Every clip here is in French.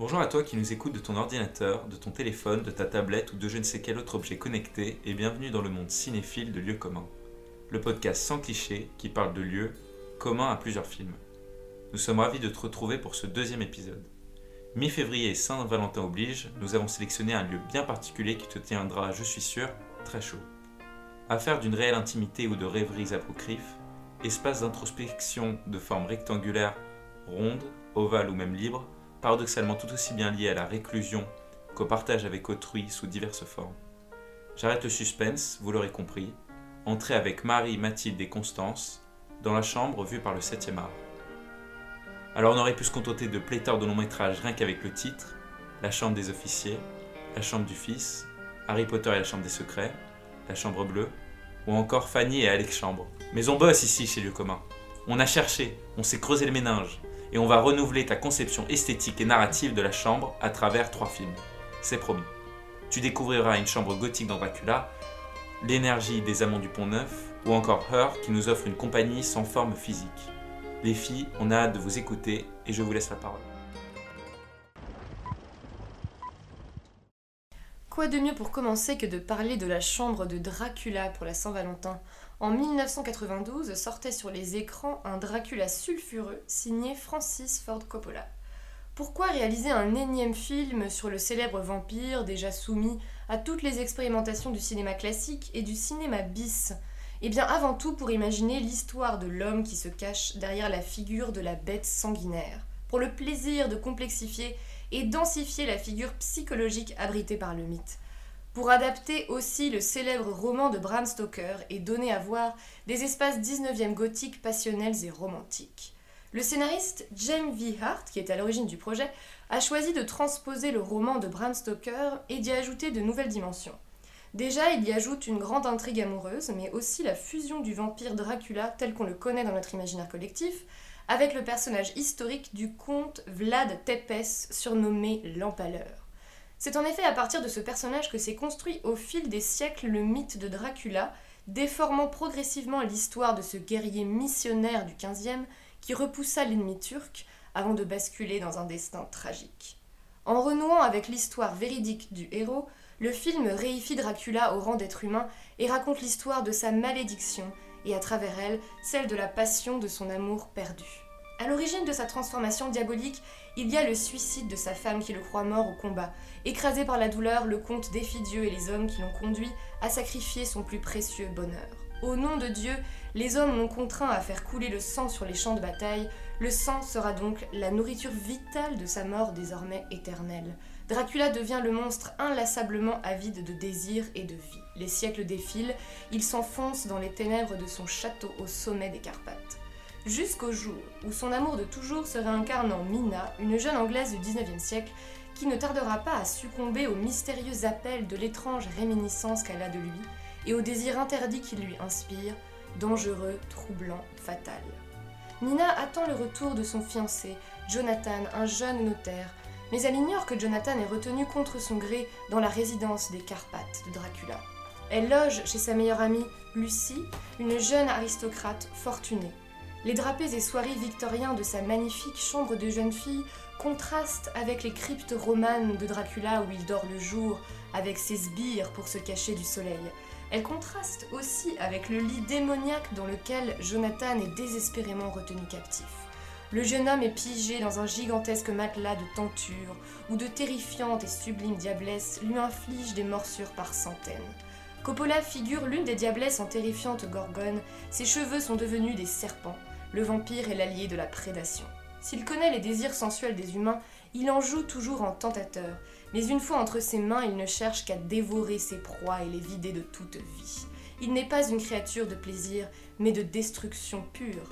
Bonjour à toi qui nous écoute de ton ordinateur, de ton téléphone, de ta tablette ou de je ne sais quel autre objet connecté et bienvenue dans le monde cinéphile de lieux communs. Le podcast sans clichés qui parle de lieux communs à plusieurs films. Nous sommes ravis de te retrouver pour ce deuxième épisode. Mi-février Saint-Valentin oblige, nous avons sélectionné un lieu bien particulier qui te tiendra, je suis sûr, très chaud. Affaire d'une réelle intimité ou de rêveries apocryphes, espace d'introspection de forme rectangulaire, ronde, ovale ou même libre, paradoxalement tout aussi bien lié à la réclusion qu'au partage avec autrui sous diverses formes. J'arrête le suspense, vous l'aurez compris. Entrez avec Marie, Mathilde et Constance dans la chambre vue par le 7e art. Alors on aurait pu se contenter de pléthore de longs métrages rien qu'avec le titre La chambre des officiers, La chambre du fils, Harry Potter et la chambre des secrets, La chambre bleue, ou encore Fanny et Alex Chambre. Mais on bosse ici chez Lieu commun. On a cherché, on s'est creusé le méninge, et on va renouveler ta conception esthétique et narrative de la chambre à travers trois films. C'est promis. Tu découvriras une chambre gothique dans Dracula, l'énergie des amants du Pont Neuf, ou encore Her qui nous offre une compagnie sans forme physique. Les filles, on a hâte de vous écouter et je vous laisse la parole. Quoi de mieux pour commencer que de parler de la chambre de Dracula pour la Saint-Valentin? En 1992 sortait sur les écrans un Dracula sulfureux signé Francis Ford Coppola. Pourquoi réaliser un énième film sur le célèbre vampire déjà soumis à toutes les expérimentations du cinéma classique et du cinéma bis? Eh bien avant tout pour imaginer l'histoire de l'homme qui se cache derrière la figure de la bête sanguinaire, pour le plaisir de complexifier et densifier la figure psychologique abritée par le mythe. Pour adapter aussi le célèbre roman de Bram Stoker et donner à voir des espaces 19e gothiques passionnels et romantiques. Le scénariste James V. Hart, qui est à l'origine du projet, a choisi de transposer le roman de Bram Stoker et d'y ajouter de nouvelles dimensions. Déjà, il y ajoute une grande intrigue amoureuse, mais aussi la fusion du vampire Dracula tel qu'on le connaît dans notre imaginaire collectif, avec le personnage historique du comte Vlad Tepes, surnommé l'Empaleur. C'est en effet à partir de ce personnage que s'est construit au fil des siècles le mythe de Dracula, déformant progressivement l'histoire de ce guerrier missionnaire du XVe qui repoussa l'ennemi turc avant de basculer dans un destin tragique. En renouant avec l'histoire véridique du héros, le film réifie Dracula au rang d'être humain et raconte l'histoire de sa malédiction et à travers elle celle de la passion de son amour perdu. À l'origine de sa transformation diabolique, il y a le suicide de sa femme qui le croit mort au combat. Écrasé par la douleur, le comte défie Dieu et les hommes qui l'ont conduit à sacrifier son plus précieux bonheur. Au nom de Dieu, les hommes l'ont contraint à faire couler le sang sur les champs de bataille. Le sang sera donc la nourriture vitale de sa mort désormais éternelle. Dracula devient le monstre inlassablement avide de désir et de vie. Les siècles défilent, il s'enfonce dans les ténèbres de son château au sommet des Carpates jusqu'au jour où son amour de toujours se réincarne en Mina, une jeune Anglaise du XIXe siècle qui ne tardera pas à succomber aux mystérieux appels de l'étrange réminiscence qu'elle a de lui et au désir interdit qu'il lui inspire, dangereux, troublant, fatal. Mina attend le retour de son fiancé, Jonathan, un jeune notaire, mais elle ignore que Jonathan est retenu contre son gré dans la résidence des Carpates de Dracula. Elle loge chez sa meilleure amie, Lucie, une jeune aristocrate fortunée. Les drapés et soirées victoriens de sa magnifique chambre de jeune fille contrastent avec les cryptes romanes de Dracula où il dort le jour avec ses sbires pour se cacher du soleil. Elles contrastent aussi avec le lit démoniaque dans lequel Jonathan est désespérément retenu captif. Le jeune homme est pigé dans un gigantesque matelas de tenture où de terrifiantes et sublimes diablesses lui infligent des morsures par centaines. Coppola figure l'une des diablesses en terrifiante gorgone, ses cheveux sont devenus des serpents, le vampire est l'allié de la prédation. S'il connaît les désirs sensuels des humains, il en joue toujours en tentateur, mais une fois entre ses mains, il ne cherche qu'à dévorer ses proies et les vider de toute vie. Il n'est pas une créature de plaisir, mais de destruction pure.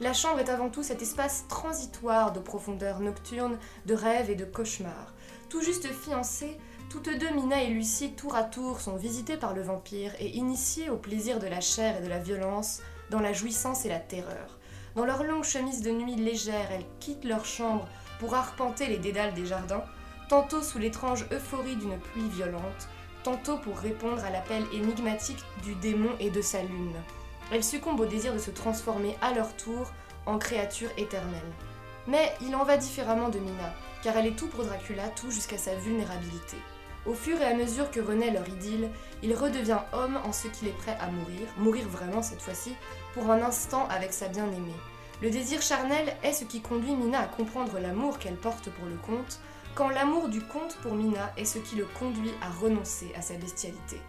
La chambre est avant tout cet espace transitoire de profondeur nocturne, de rêve et de cauchemar. Tout juste fiancées, toutes deux, Mina et Lucie, tour à tour, sont visitées par le vampire et initiées au plaisir de la chair et de la violence, dans la jouissance et la terreur. Dans leurs longues chemises de nuit légères, elles quittent leur chambre pour arpenter les dédales des jardins, tantôt sous l'étrange euphorie d'une pluie violente, tantôt pour répondre à l'appel énigmatique du démon et de sa lune. Elles succombent au désir de se transformer à leur tour en créatures éternelles. Mais il en va différemment de Mina, car elle est tout pour Dracula, tout jusqu'à sa vulnérabilité. Au fur et à mesure que renaît leur idylle, il redevient homme en ce qu'il est prêt à mourir, mourir vraiment cette fois-ci, pour un instant avec sa bien-aimée. Le désir charnel est ce qui conduit Mina à comprendre l'amour qu'elle porte pour le comte, quand l'amour du comte pour Mina est ce qui le conduit à renoncer à sa bestialité.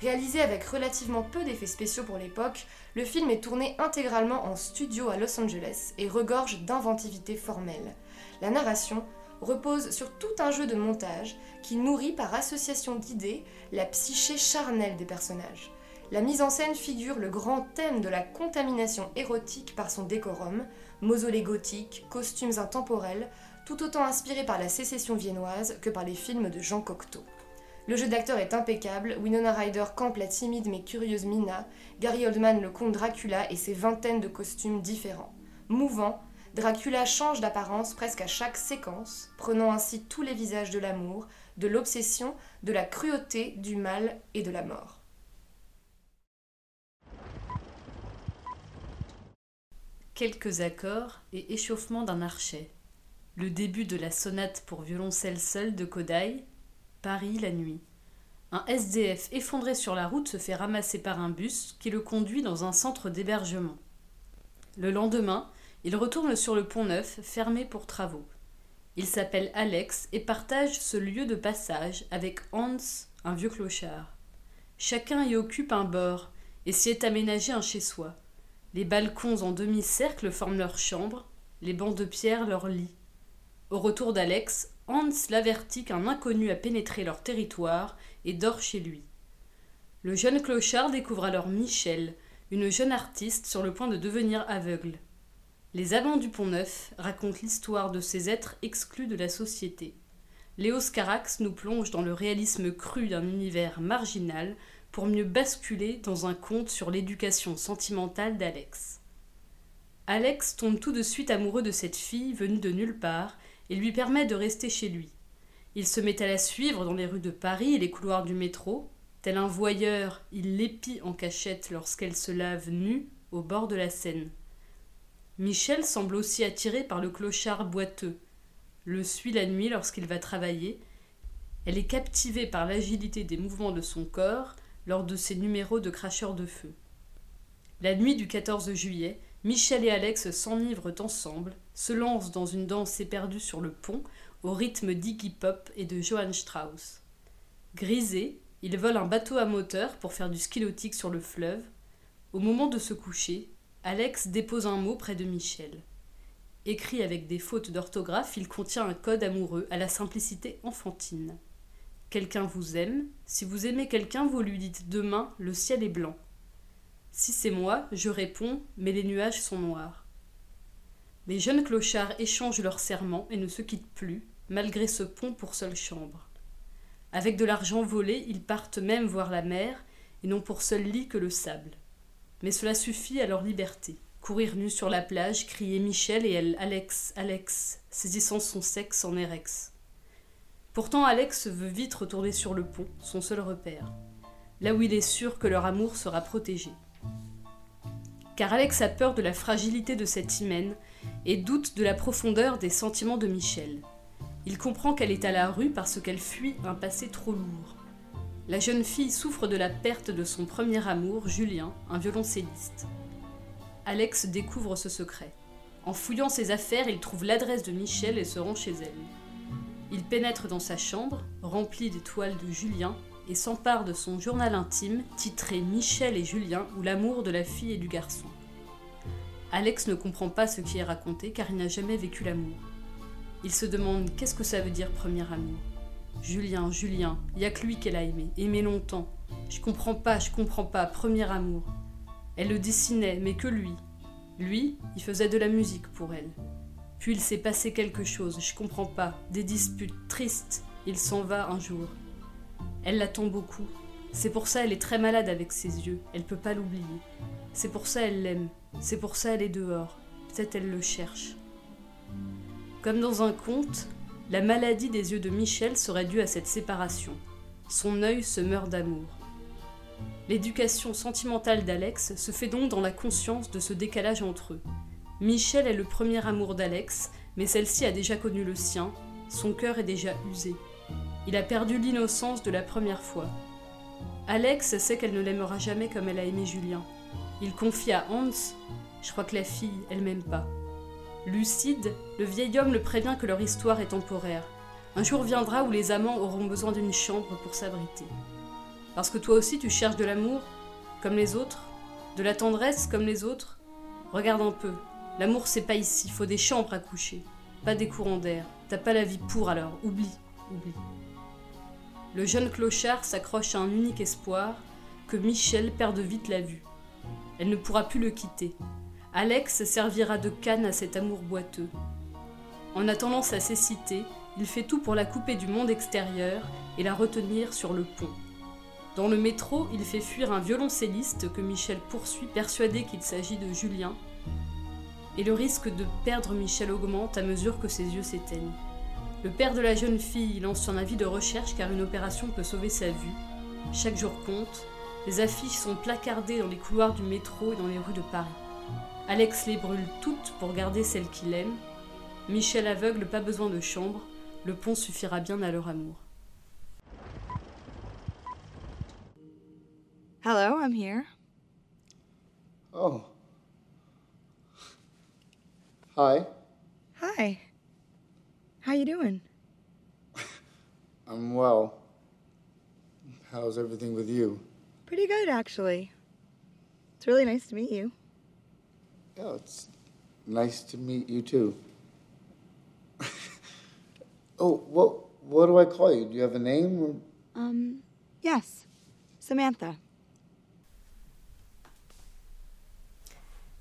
Réalisé avec relativement peu d'effets spéciaux pour l'époque, le film est tourné intégralement en studio à Los Angeles et regorge d'inventivité formelle. La narration repose sur tout un jeu de montage qui nourrit par association d'idées la psyché charnelle des personnages. La mise en scène figure le grand thème de la contamination érotique par son décorum, mausolée gothique, costumes intemporels, tout autant inspirés par la sécession viennoise que par les films de Jean Cocteau. Le jeu d'acteur est impeccable, Winona Ryder campe la timide mais curieuse Mina, Gary Oldman le comte Dracula et ses vingtaines de costumes différents. Mouvant, Dracula change d'apparence presque à chaque séquence, prenant ainsi tous les visages de l'amour, de l'obsession, de la cruauté, du mal et de la mort. Quelques accords et échauffement d'un archet. Le début de la sonate pour violoncelle seul de Kodai, Paris la nuit. Un SDF effondré sur la route se fait ramasser par un bus qui le conduit dans un centre d'hébergement. Le lendemain, il retourne sur le pont neuf, fermé pour travaux. Il s'appelle Alex et partage ce lieu de passage avec Hans, un vieux clochard. Chacun y occupe un bord et s'y est aménagé un chez-soi. Les balcons en demi-cercle forment leur chambre, les bancs de pierre leur lit. Au retour d'Alex, Hans l'avertit qu'un inconnu a pénétré leur territoire et dort chez lui. Le jeune clochard découvre alors Michel, une jeune artiste sur le point de devenir aveugle. Les Amants du Pont Neuf racontent l'histoire de ces êtres exclus de la société. Léos Carax nous plonge dans le réalisme cru d'un univers marginal pour mieux basculer dans un conte sur l'éducation sentimentale d'Alex. Alex tombe tout de suite amoureux de cette fille venue de nulle part et lui permet de rester chez lui. Il se met à la suivre dans les rues de Paris et les couloirs du métro. Tel un voyeur, il l'épie en cachette lorsqu'elle se lave nue au bord de la Seine. Michel semble aussi attiré par le clochard boiteux, le suit la nuit lorsqu'il va travailler. Elle est captivée par l'agilité des mouvements de son corps lors de ses numéros de cracheur de feu. La nuit du 14 juillet, Michel et Alex s'enivrent ensemble, se lancent dans une danse éperdue sur le pont au rythme d'Iggy Pop et de Johann Strauss. Grisés, ils volent un bateau à moteur pour faire du ski nautique sur le fleuve. Au moment de se coucher, Alex dépose un mot près de Michel. Écrit avec des fautes d'orthographe, il contient un code amoureux à la simplicité enfantine. Quelqu'un vous aime, si vous aimez quelqu'un, vous lui dites demain le ciel est blanc. Si c'est moi, je réponds, mais les nuages sont noirs. Les jeunes clochards échangent leurs serments et ne se quittent plus, malgré ce pont pour seule chambre. Avec de l'argent volé, ils partent même voir la mer, et n'ont pour seul lit que le sable mais cela suffit à leur liberté. Courir nus sur la plage, crier Michel et elle Alex, Alex, saisissant son sexe en érex. Pourtant Alex veut vite retourner sur le pont, son seul repère, là où il est sûr que leur amour sera protégé. Car Alex a peur de la fragilité de cette hymen et doute de la profondeur des sentiments de Michel. Il comprend qu'elle est à la rue parce qu'elle fuit un passé trop lourd. La jeune fille souffre de la perte de son premier amour, Julien, un violoncelliste. Alex découvre ce secret. En fouillant ses affaires, il trouve l'adresse de Michel et se rend chez elle. Il pénètre dans sa chambre, remplie des toiles de Julien, et s'empare de son journal intime titré Michel et Julien ou l'amour de la fille et du garçon. Alex ne comprend pas ce qui est raconté car il n'a jamais vécu l'amour. Il se demande qu'est-ce que ça veut dire premier amour? Julien, Julien, y a que lui qu'elle a aimé, aimé longtemps. Je comprends pas, je comprends pas, premier amour. Elle le dessinait, mais que lui. Lui, il faisait de la musique pour elle. Puis il s'est passé quelque chose, je comprends pas, des disputes tristes. Il s'en va un jour. Elle l'attend beaucoup. C'est pour ça elle est très malade avec ses yeux, elle peut pas l'oublier. C'est pour ça elle l'aime, c'est pour ça elle est dehors. Peut-être elle le cherche. Comme dans un conte, la maladie des yeux de Michel serait due à cette séparation. Son œil se meurt d'amour. L'éducation sentimentale d'Alex se fait donc dans la conscience de ce décalage entre eux. Michel est le premier amour d'Alex, mais celle-ci a déjà connu le sien, son cœur est déjà usé. Il a perdu l'innocence de la première fois. Alex sait qu'elle ne l'aimera jamais comme elle a aimé Julien. Il confie à Hans Je crois que la fille, elle m'aime pas. Lucide, le vieil homme le prévient que leur histoire est temporaire. Un jour viendra où les amants auront besoin d'une chambre pour s'abriter. Parce que toi aussi tu cherches de l'amour, comme les autres, de la tendresse comme les autres. Regarde un peu, l'amour c'est pas ici, faut des chambres à coucher, pas des courants d'air. T'as pas la vie pour alors, oublie, oublie. Le jeune clochard s'accroche à un unique espoir, que Michel perde vite la vue. Elle ne pourra plus le quitter. Alex servira de canne à cet amour boiteux. En attendant sa cécité, il fait tout pour la couper du monde extérieur et la retenir sur le pont. Dans le métro, il fait fuir un violoncelliste que Michel poursuit persuadé qu'il s'agit de Julien. Et le risque de perdre Michel augmente à mesure que ses yeux s'éteignent. Le père de la jeune fille lance son avis de recherche car une opération peut sauver sa vue. Chaque jour compte. Les affiches sont placardées dans les couloirs du métro et dans les rues de Paris. Alex les brûle toutes pour garder celle qu'il aime. Michel aveugle, pas besoin de chambre. Le pont suffira bien à leur amour. Hello, I'm here. Oh. Hi. Hi. How you doing? I'm well. How's everything with you? Pretty good, actually. It's really nice to meet you. Yeah, it's nice to meet you too. oh, what what do I call you? Do you have a name? Or... Um, yes. Samantha.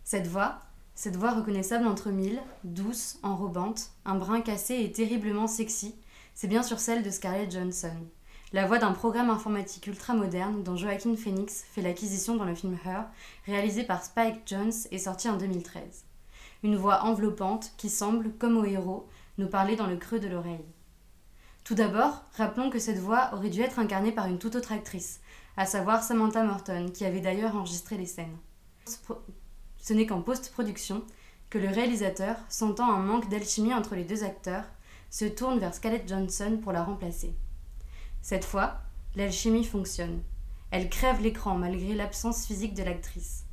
Cette voix, cette voix reconnaissable entre mille, douce, enrobante, un brin cassé et terriblement sexy, c'est bien sûr celle de Scarlett Johansson. La voix d'un programme informatique ultra moderne dont Joaquin Phoenix fait l'acquisition dans le film Her, réalisé par Spike Jones et sorti en 2013. Une voix enveloppante qui semble, comme au héros, nous parler dans le creux de l'oreille. Tout d'abord, rappelons que cette voix aurait dû être incarnée par une toute autre actrice, à savoir Samantha Morton, qui avait d'ailleurs enregistré les scènes. Ce n'est qu'en post-production que le réalisateur, sentant un manque d'alchimie entre les deux acteurs, se tourne vers Scarlett Johansson pour la remplacer. Cette fois, l'alchimie fonctionne. Elle crève l'écran malgré l'absence physique de l'actrice.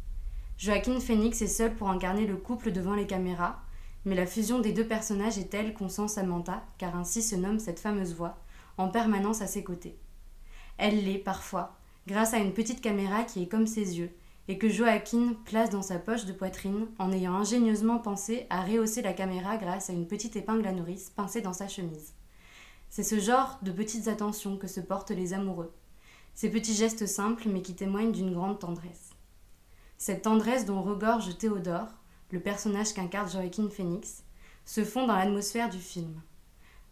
Joaquin Phoenix est seul pour incarner le couple devant les caméras, mais la fusion des deux personnages est telle qu'on sent Samantha, car ainsi se nomme cette fameuse voix, en permanence à ses côtés. Elle l'est parfois, grâce à une petite caméra qui est comme ses yeux, et que Joaquin place dans sa poche de poitrine en ayant ingénieusement pensé à rehausser la caméra grâce à une petite épingle à nourrice pincée dans sa chemise. C'est ce genre de petites attentions que se portent les amoureux. Ces petits gestes simples mais qui témoignent d'une grande tendresse. Cette tendresse dont regorge Théodore, le personnage qu'incarne Joaquin Phoenix, se fond dans l'atmosphère du film.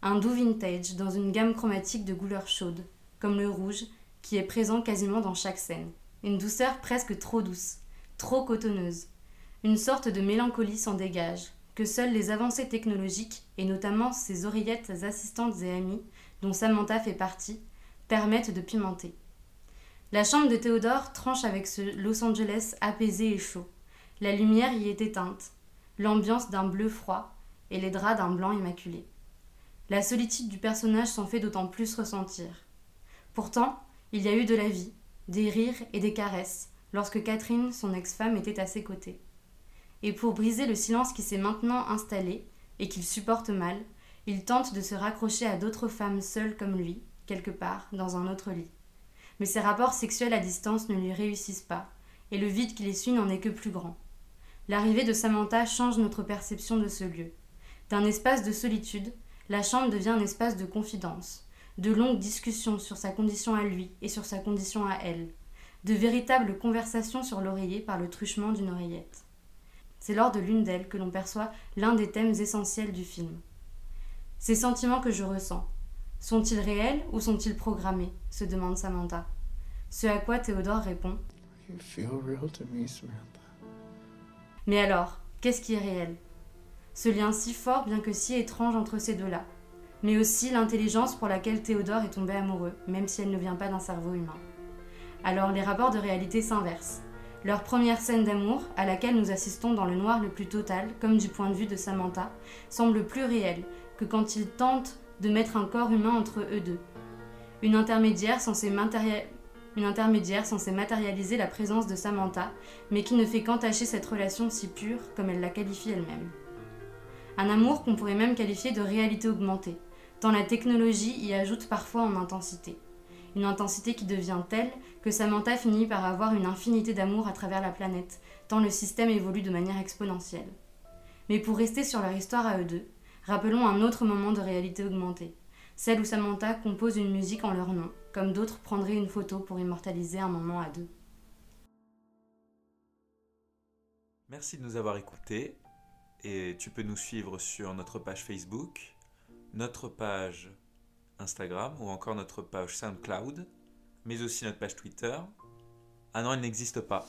Un doux vintage dans une gamme chromatique de couleurs chaudes, comme le rouge, qui est présent quasiment dans chaque scène. Une douceur presque trop douce, trop cotonneuse. Une sorte de mélancolie s'en dégage, que seules les avancées technologiques, et notamment ces oreillettes assistantes et amies, dont Samantha fait partie, permettent de pimenter. La chambre de Théodore tranche avec ce Los Angeles apaisé et chaud. La lumière y est éteinte, l'ambiance d'un bleu froid et les draps d'un blanc immaculé. La solitude du personnage s'en fait d'autant plus ressentir. Pourtant, il y a eu de la vie, des rires et des caresses lorsque Catherine, son ex-femme, était à ses côtés. Et pour briser le silence qui s'est maintenant installé et qu'il supporte mal, il tente de se raccrocher à d'autres femmes seules comme lui, quelque part, dans un autre lit. Mais ses rapports sexuels à distance ne lui réussissent pas, et le vide qui les suit n'en est que plus grand. L'arrivée de Samantha change notre perception de ce lieu. D'un espace de solitude, la chambre devient un espace de confidence, de longues discussions sur sa condition à lui et sur sa condition à elle, de véritables conversations sur l'oreiller par le truchement d'une oreillette. C'est lors de l'une d'elles que l'on perçoit l'un des thèmes essentiels du film. Ces sentiments que je ressens, sont-ils réels ou sont-ils programmés se demande Samantha. Ce à quoi Théodore répond Mais alors, qu'est-ce qui est réel? Ce lien si fort bien que si étrange entre ces deux-là mais aussi l'intelligence pour laquelle Théodore est tombé amoureux, même si elle ne vient pas d'un cerveau humain. Alors les rapports de réalité s'inversent. Leur première scène d'amour, à laquelle nous assistons dans le noir le plus total, comme du point de vue de Samantha, semble plus réelle que quand il tente de mettre un corps humain entre eux deux. Une intermédiaire censée, une intermédiaire censée matérialiser la présence de Samantha, mais qui ne fait qu'entacher cette relation si pure comme elle la qualifie elle-même. Un amour qu'on pourrait même qualifier de réalité augmentée, tant la technologie y ajoute parfois en intensité. Une intensité qui devient telle que Samantha finit par avoir une infinité d'amour à travers la planète, tant le système évolue de manière exponentielle. Mais pour rester sur leur histoire à eux deux, rappelons un autre moment de réalité augmentée, celle où Samantha compose une musique en leur nom, comme d'autres prendraient une photo pour immortaliser un moment à deux. Merci de nous avoir écoutés et tu peux nous suivre sur notre page Facebook, notre page Instagram ou encore notre page SoundCloud, mais aussi notre page Twitter. Ah non, elle n'existe pas.